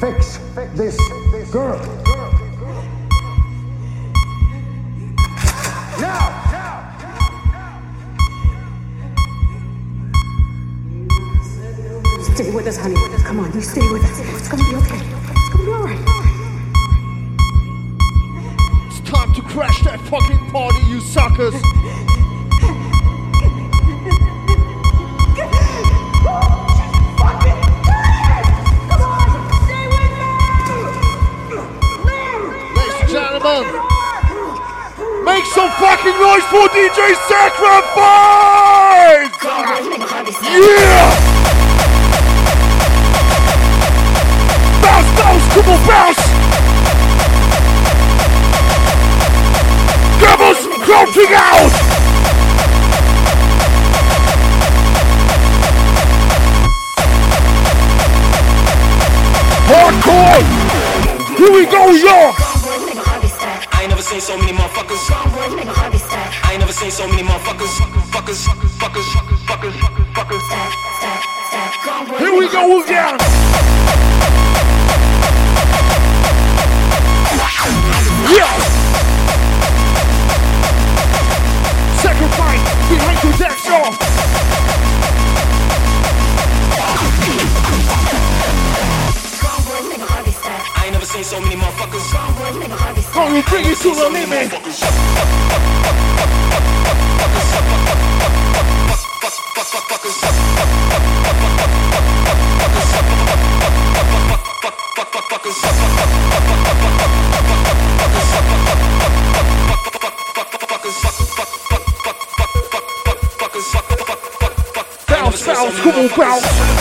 fix this girl. Now! Stay with us, honey. Come on, you stay with us. It's gonna be okay. It's gonna be alright. It's time to crash that fucking party, you suckers. Gentlemen, make some fucking noise for DJ Sacrifice! Yeah! Bounce, bounce, come on, bounce! Devils crouching out! Hardcore! Here we go, y'all! I ain't never seen so many motherfuckers. I ain't never seen so many motherfuckers. Fuckers, fuckers, fuckers, fuckers, fuckers. Here we go again! Yes! Sacrifice behind the death show! So many motherfuckers. Gonna bring it to the limit! Bounce, bounce, come on, bounce!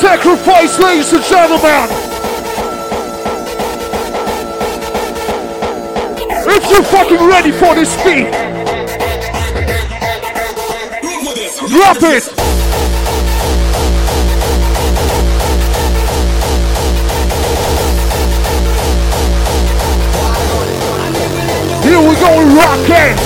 Sacrifice, ladies and gentlemen! If you're fucking ready for this beat, drop it! Here we go, rocking!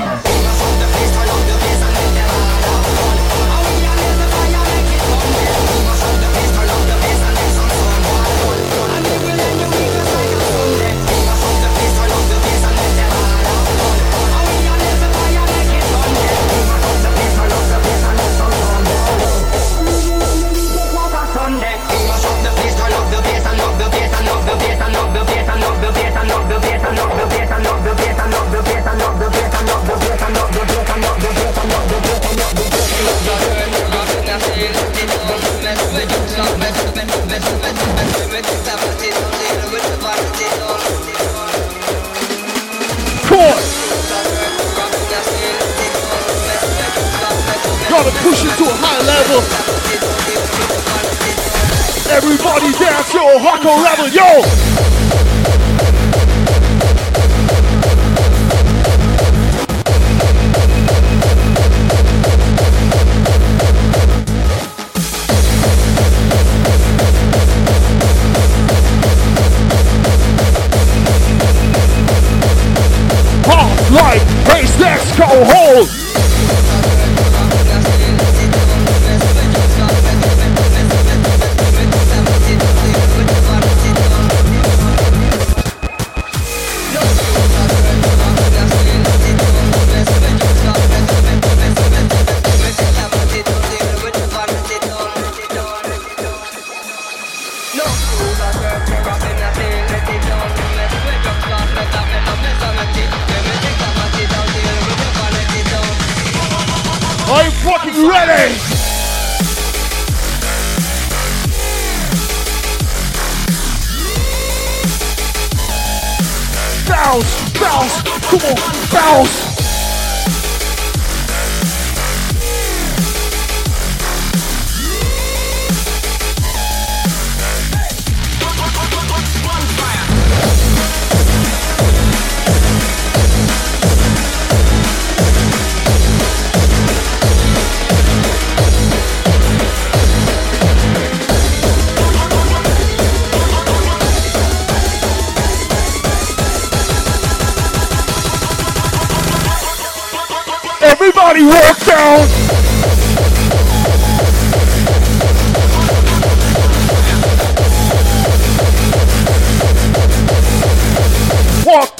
Gotta push it to a higher level. Everybody dance, yo, hardcore level, yo!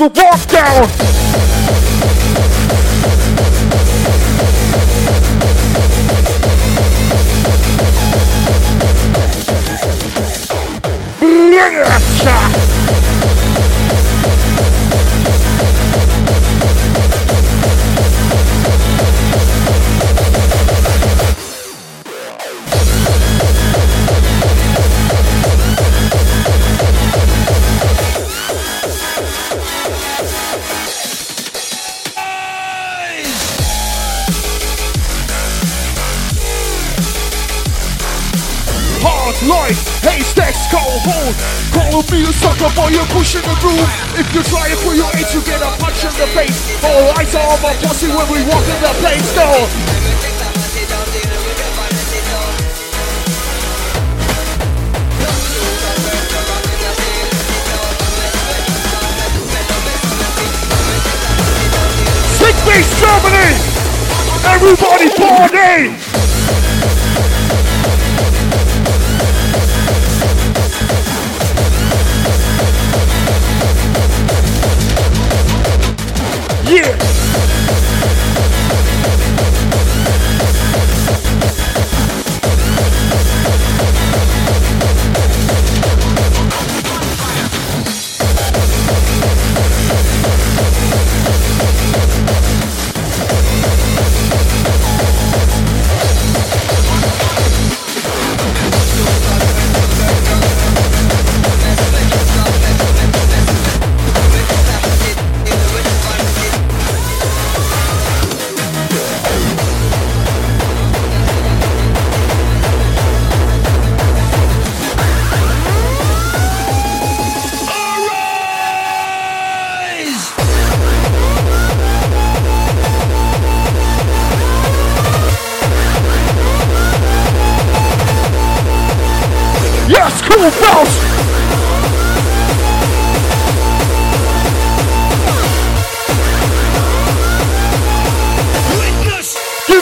Walk the walk down. Haystacks go hold. Call me a sucker boy, you're pushing the groove. If you try it for your age, you get a punch in the face. All eyes are on my pussy when we walk in the place. Go. Face Germany! Everybody party! Yeah. Give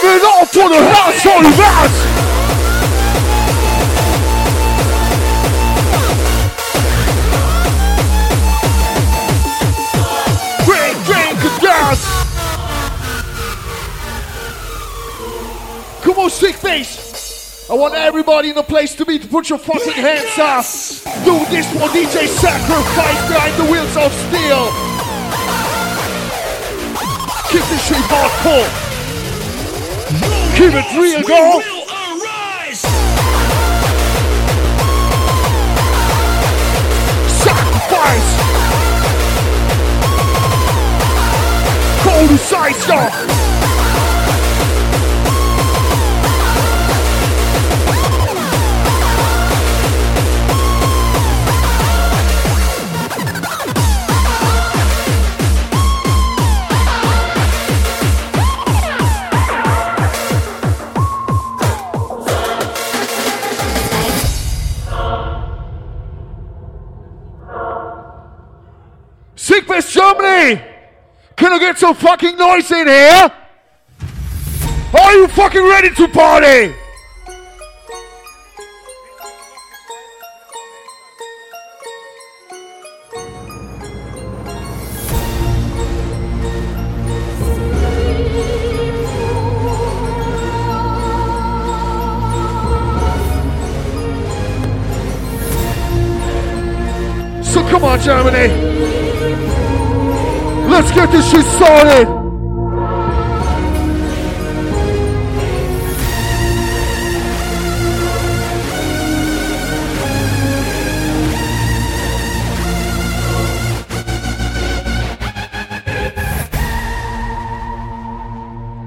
it all for the house, holy rats! Come on, sick face! I want everybody in the place to be to put your fucking hands up. Do this for DJ Sacrifice behind the wheels of steel. Keep this shit hardcore. Keep it real, girl. Sacrifice. Call the side. Sickfest Germany! Can I get some fucking noise in here? Are you fucking ready to party? So come on, Germany. Let's get this shit started.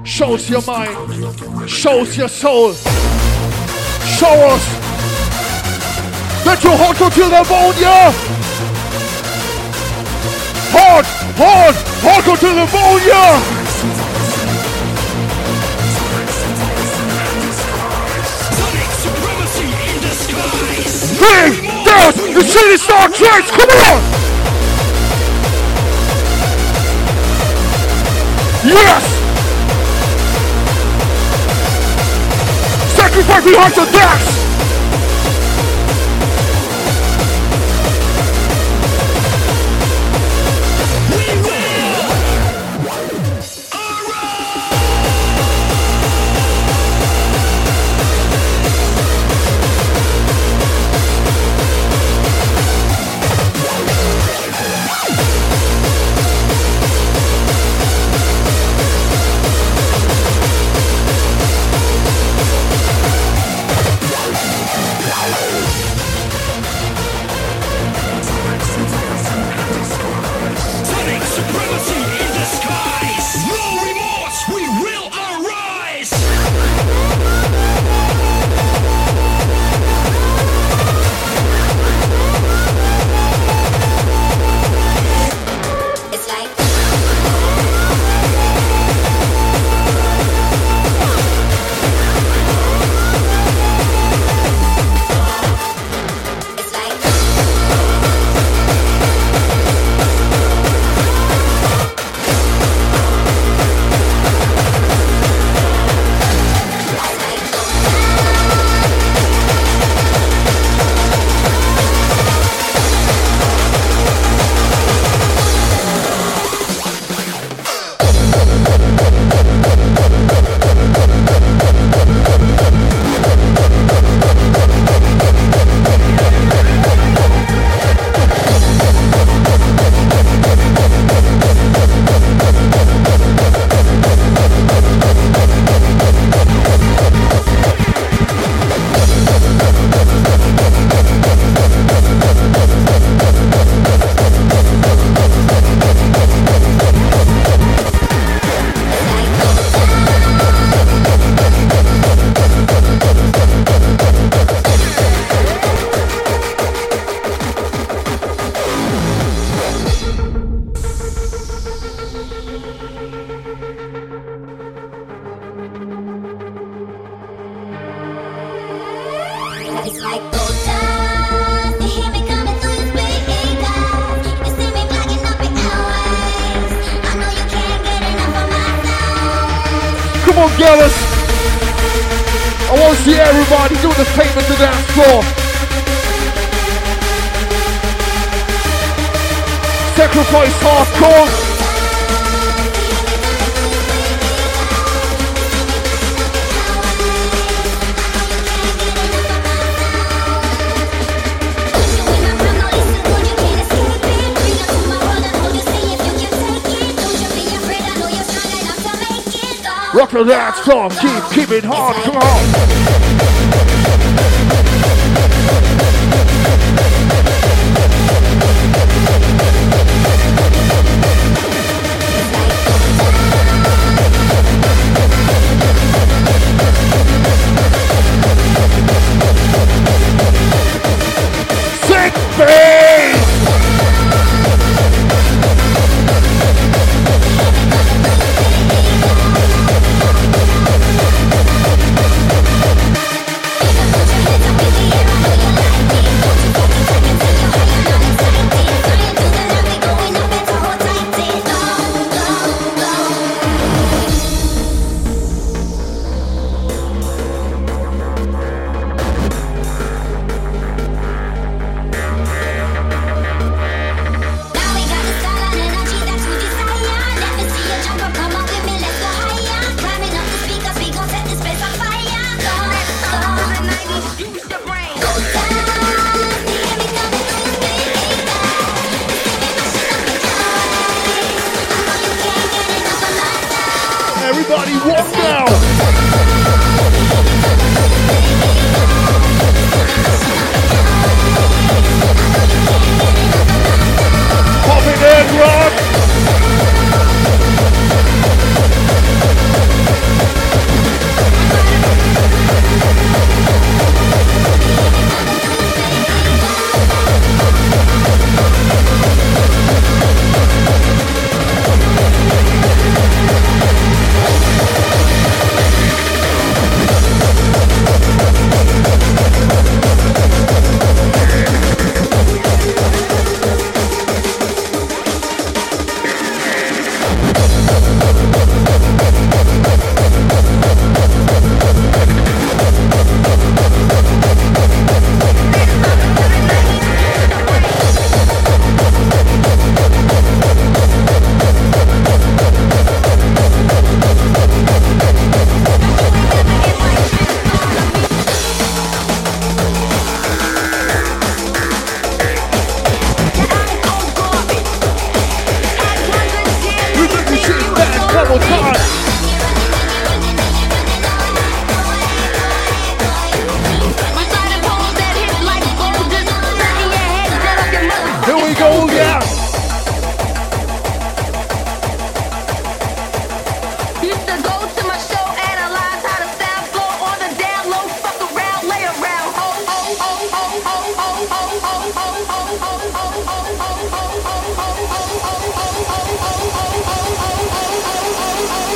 Shows your mind, shows your soul. Show us that your heart go till the bone, yeah. Hard, hard, hard to the yeah! Big, down, the city star tracks, come on! Yes! Sacrifice the on, girls. I want to see everybody doing the statement to dance floor. Sacrifice hardcore. Rock the dance floor, keep, keep it hard, come on!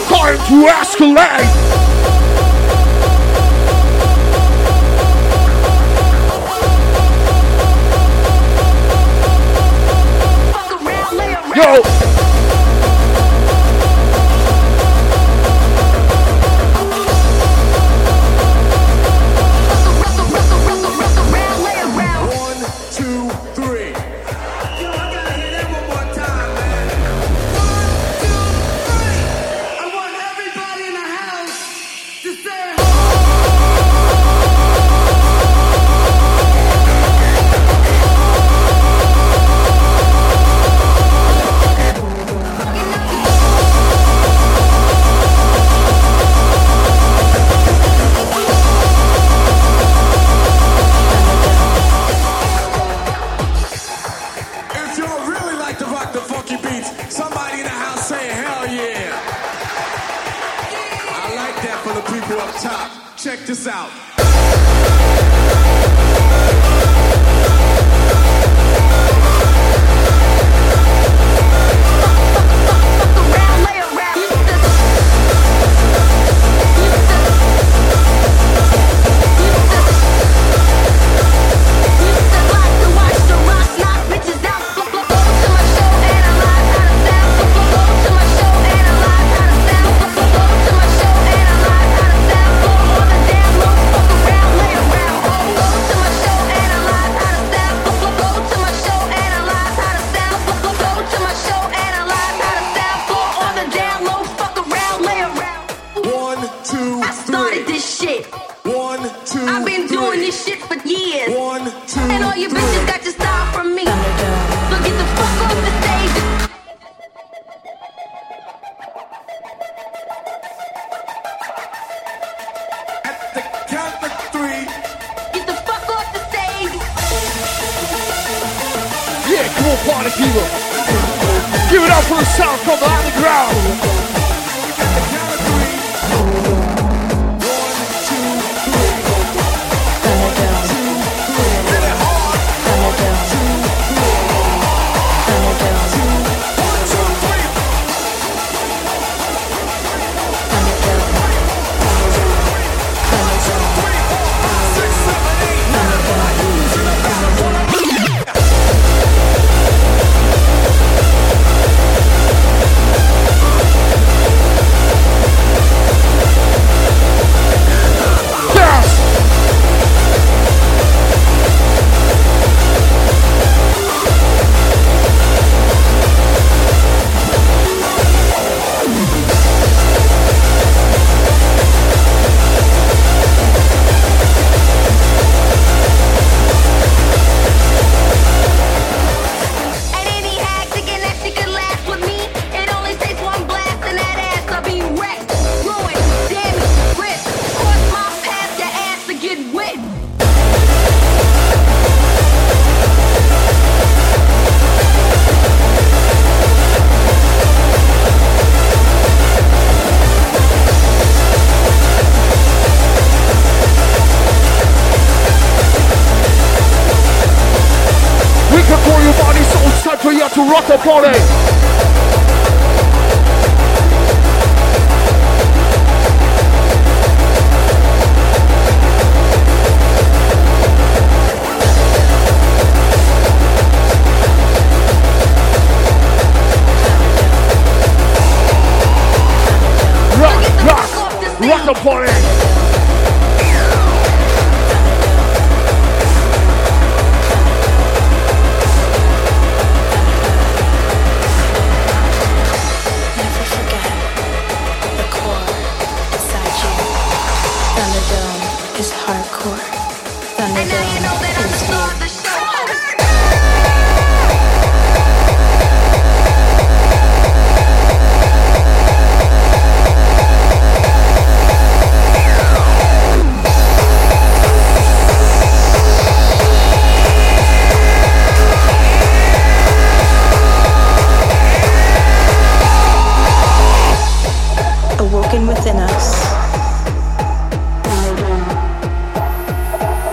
Time to escalate! Yo!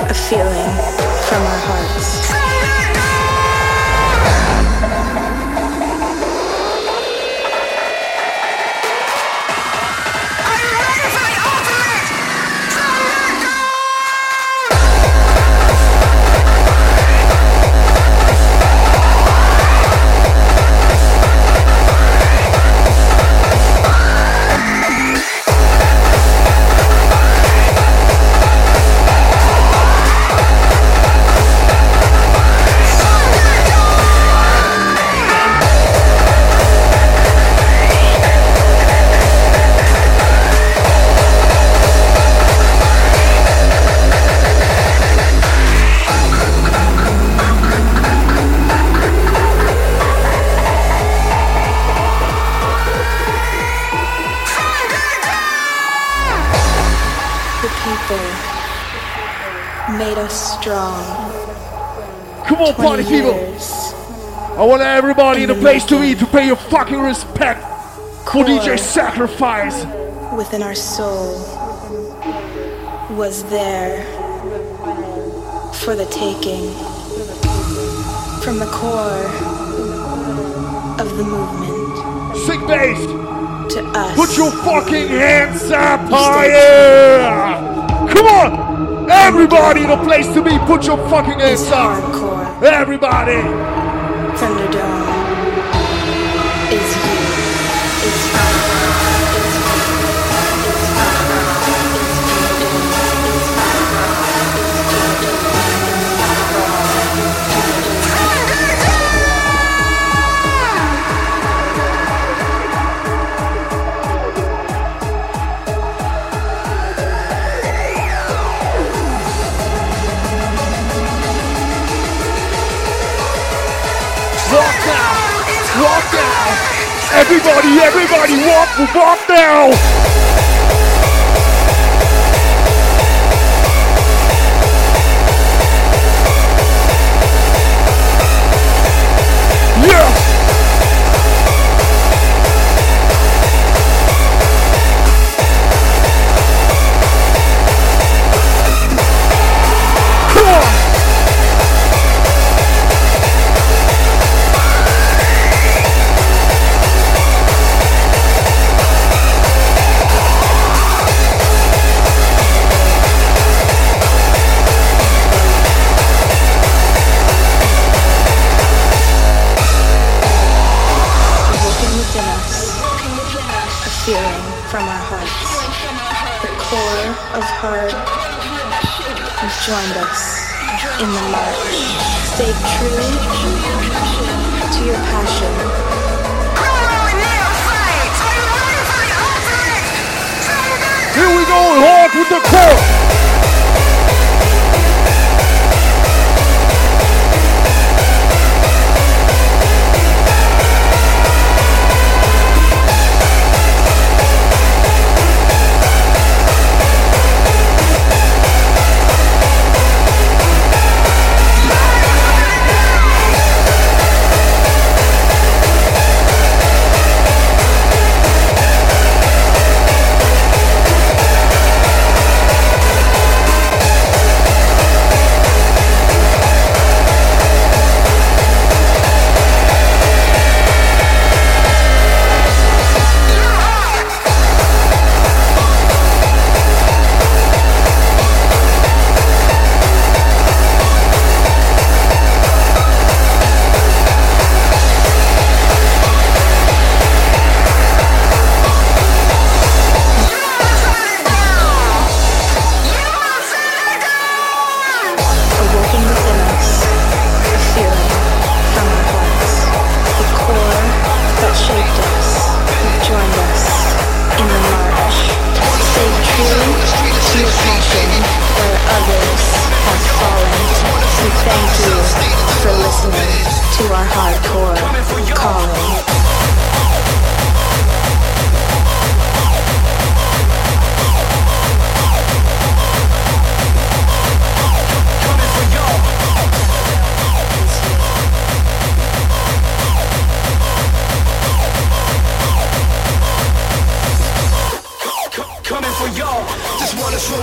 a feeling. be the place to be to pay your fucking respect for DJ Sacrifice. Within our soul was there for the taking from the core of the movement. Sick based! To us. Put your fucking hands up higher! Come on! Everybody, the place to be, put your fucking hands up! Everybody! Walk, now.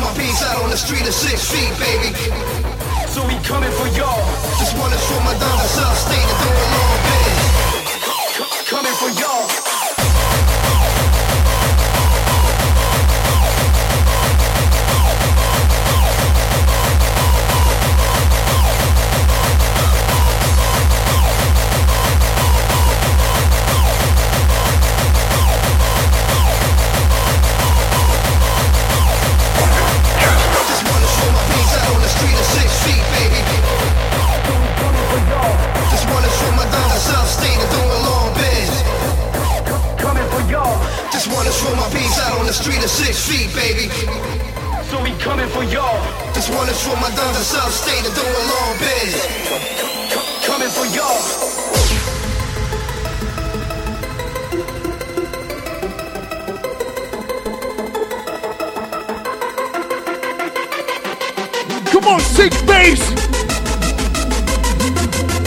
my piece out on the street of six feet, baby. So we coming for y'all. Just wanna show my down, the state and do a long bit. Coming for y'all. Just wanna shoot my down south state and doing long bends. Coming for y'all. Just wanna show my peace out on the street at six feet, baby. So we coming for y'all. Just wanna show my down south state and doing long bends. Coming for y'all. Come on, six bass!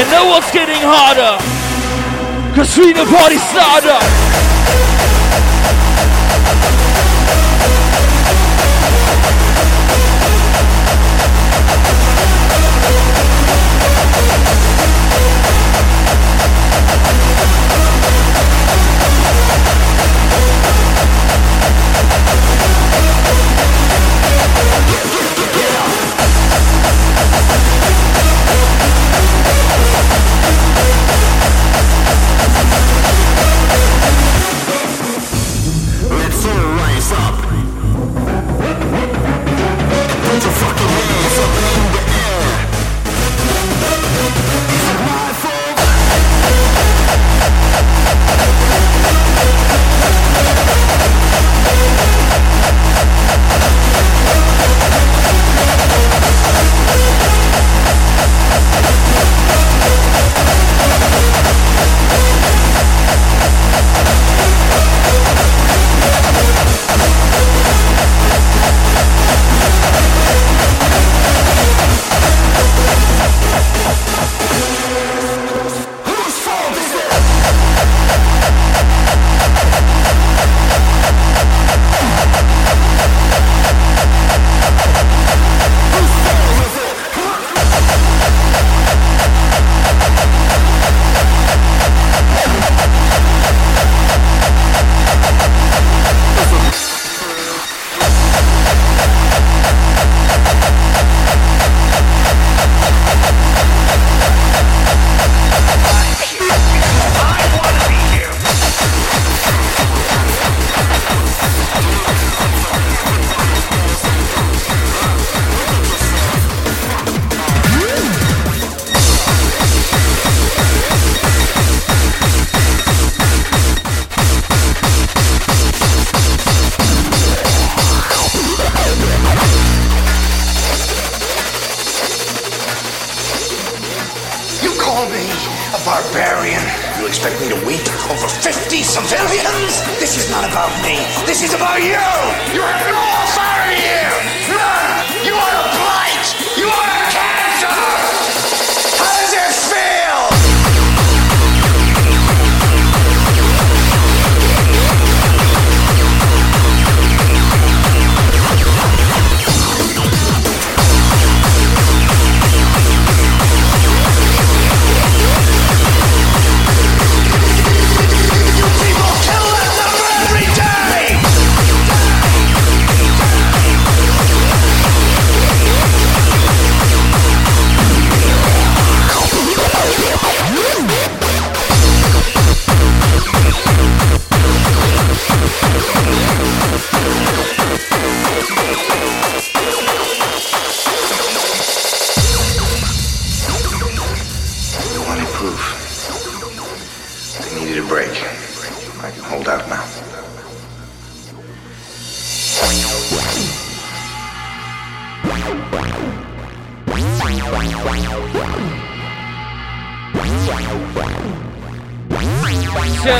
And no one's getting harder. Cause we the party starter.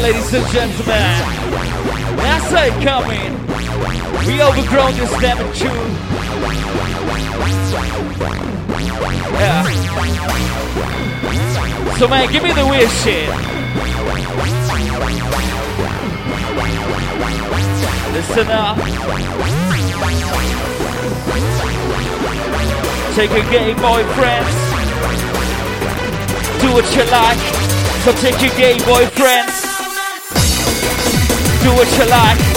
Ladies and gentlemen, we overgrown this. Yeah. So man, give me the weird shit. Listen up. Take a gay boy, friends. Do what you like. So take your gay boy, friends. Do what you like.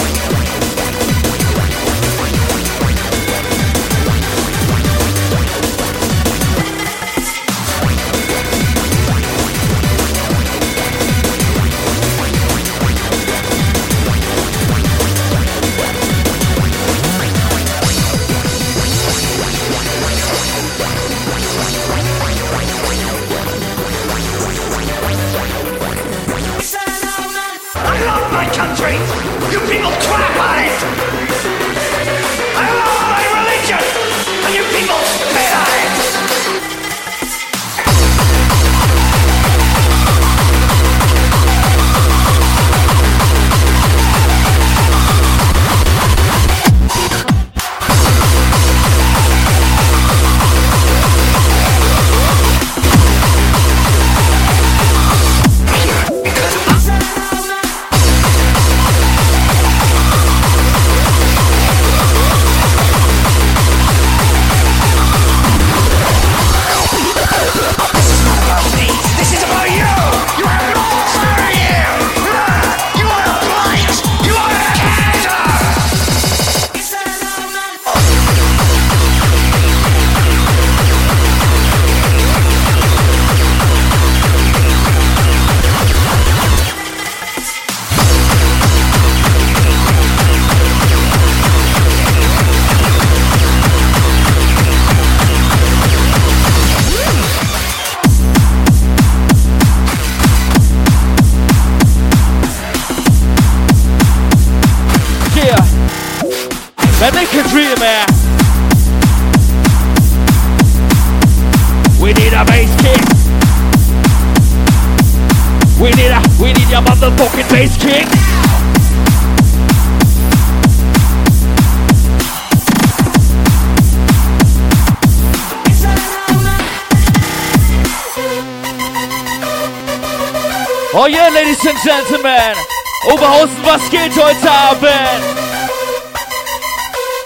Geht heute Abend?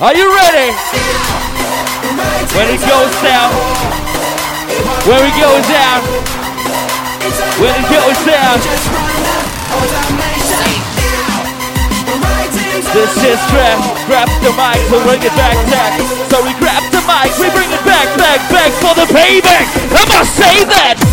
Are you ready? When it goes down. When it goes down. When it goes down. This is trap. Grab the mic, we bring it back, back. So we grab the mic, we bring it back, back, back for the payback. I must say that.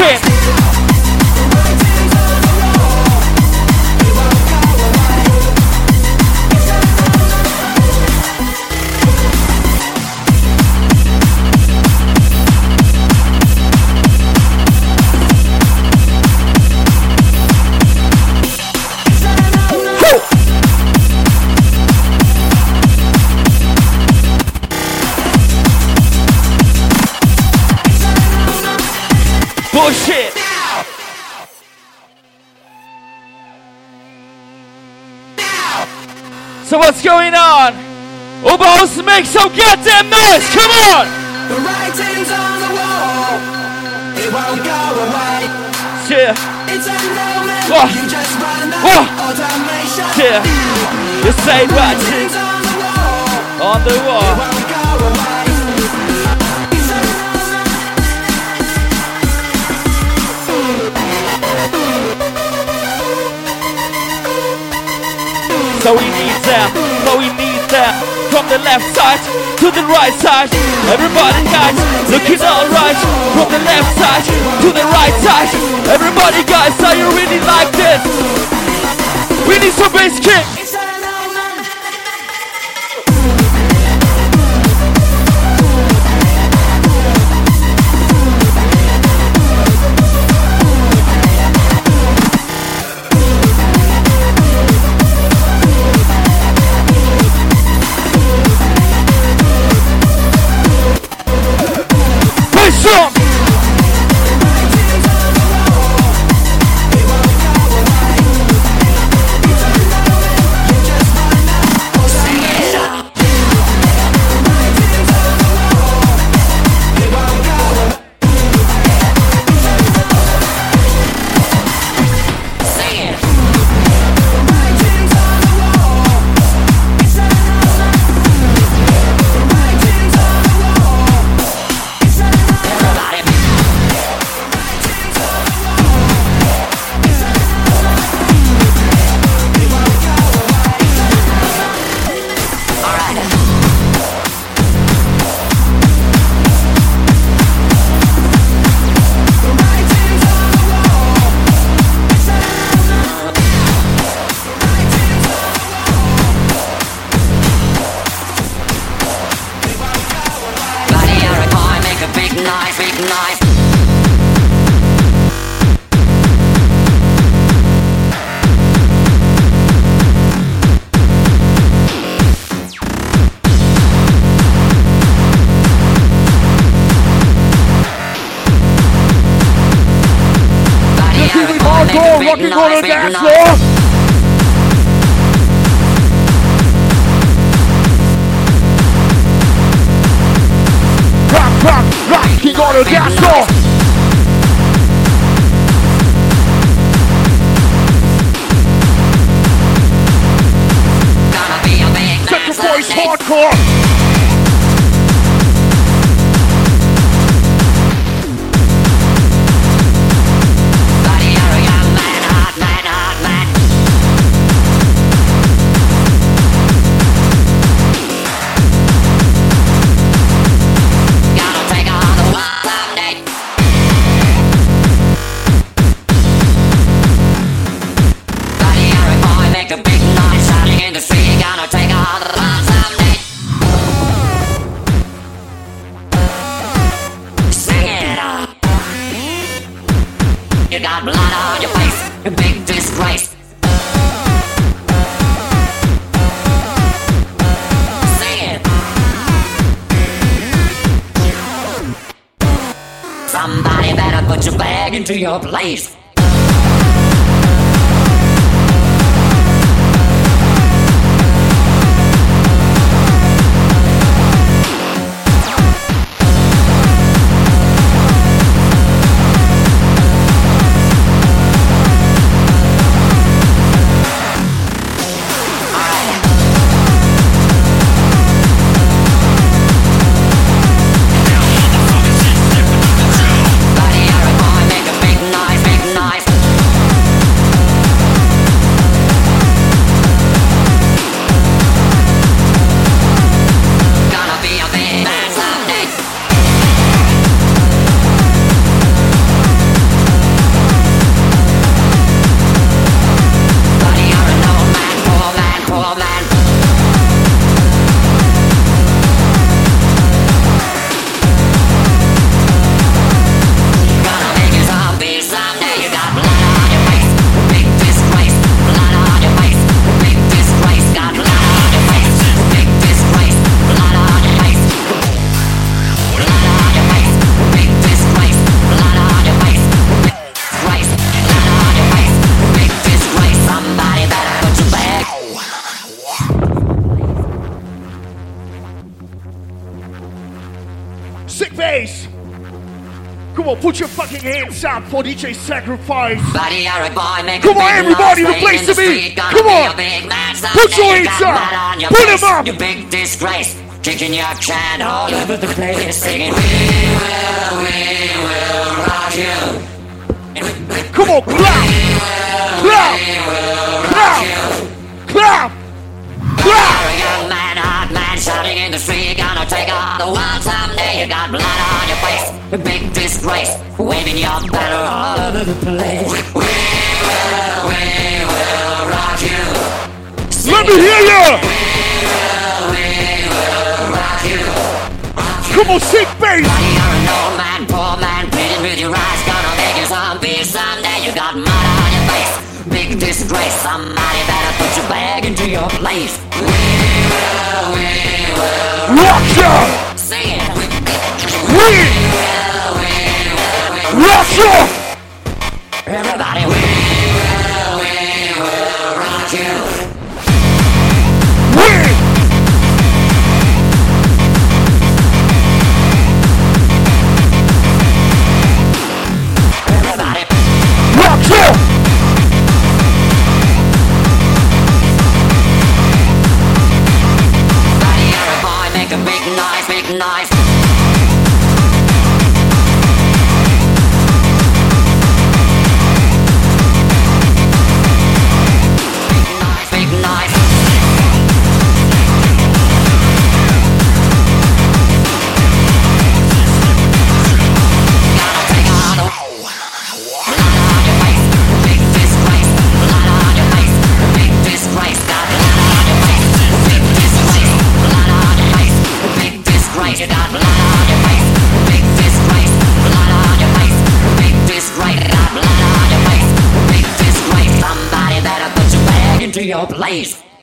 Shit's Oberhausen, make some goddamn noise! Come on! The writing's on the wall. It won't go away. Yeah. It's a moment. Whoa. You just run Whoa. automation. Yeah. You say? Writing's on the wall. On the wall. Won't go away. It's a moment. So we need them, From the left side to the right side. Everybody guys, looking alright From the left side to the right side. Everybody guys, are you really like this? We need some bass kick Bass boy, make a hardcore, big rocking on noise, the dance floor. Rock, rock, rocking on the dance floor. Gonna be a big Set voice hardcore. Bag for DJ Sacrifice. Buddy, you're a boy, make Come on, big everybody, noise, the place playing to the be. street. Gonna Come on. a big man Put your You hands up. blood on your Put 'em face, up. You big disgrace. Kicking your can all over the place, singing, We will, we will rock you. Come on, clap. Clap. Clap. Clap. Clap. You're a young man, hot man, shouting in the street. Gonna the someday. You got blood on your face, a big disgrace. Waving your banner all over the place. We will, we will rock you. Let me hear ya. Come on, sick bass. Buddy, you're an old man, poor man, pleading with your eyes. Gonna make you zombie someday. You got mud on your face, big disgrace. Somebody better put your bag into your place. We will, we will Sing. We ya. everybody. We Got blood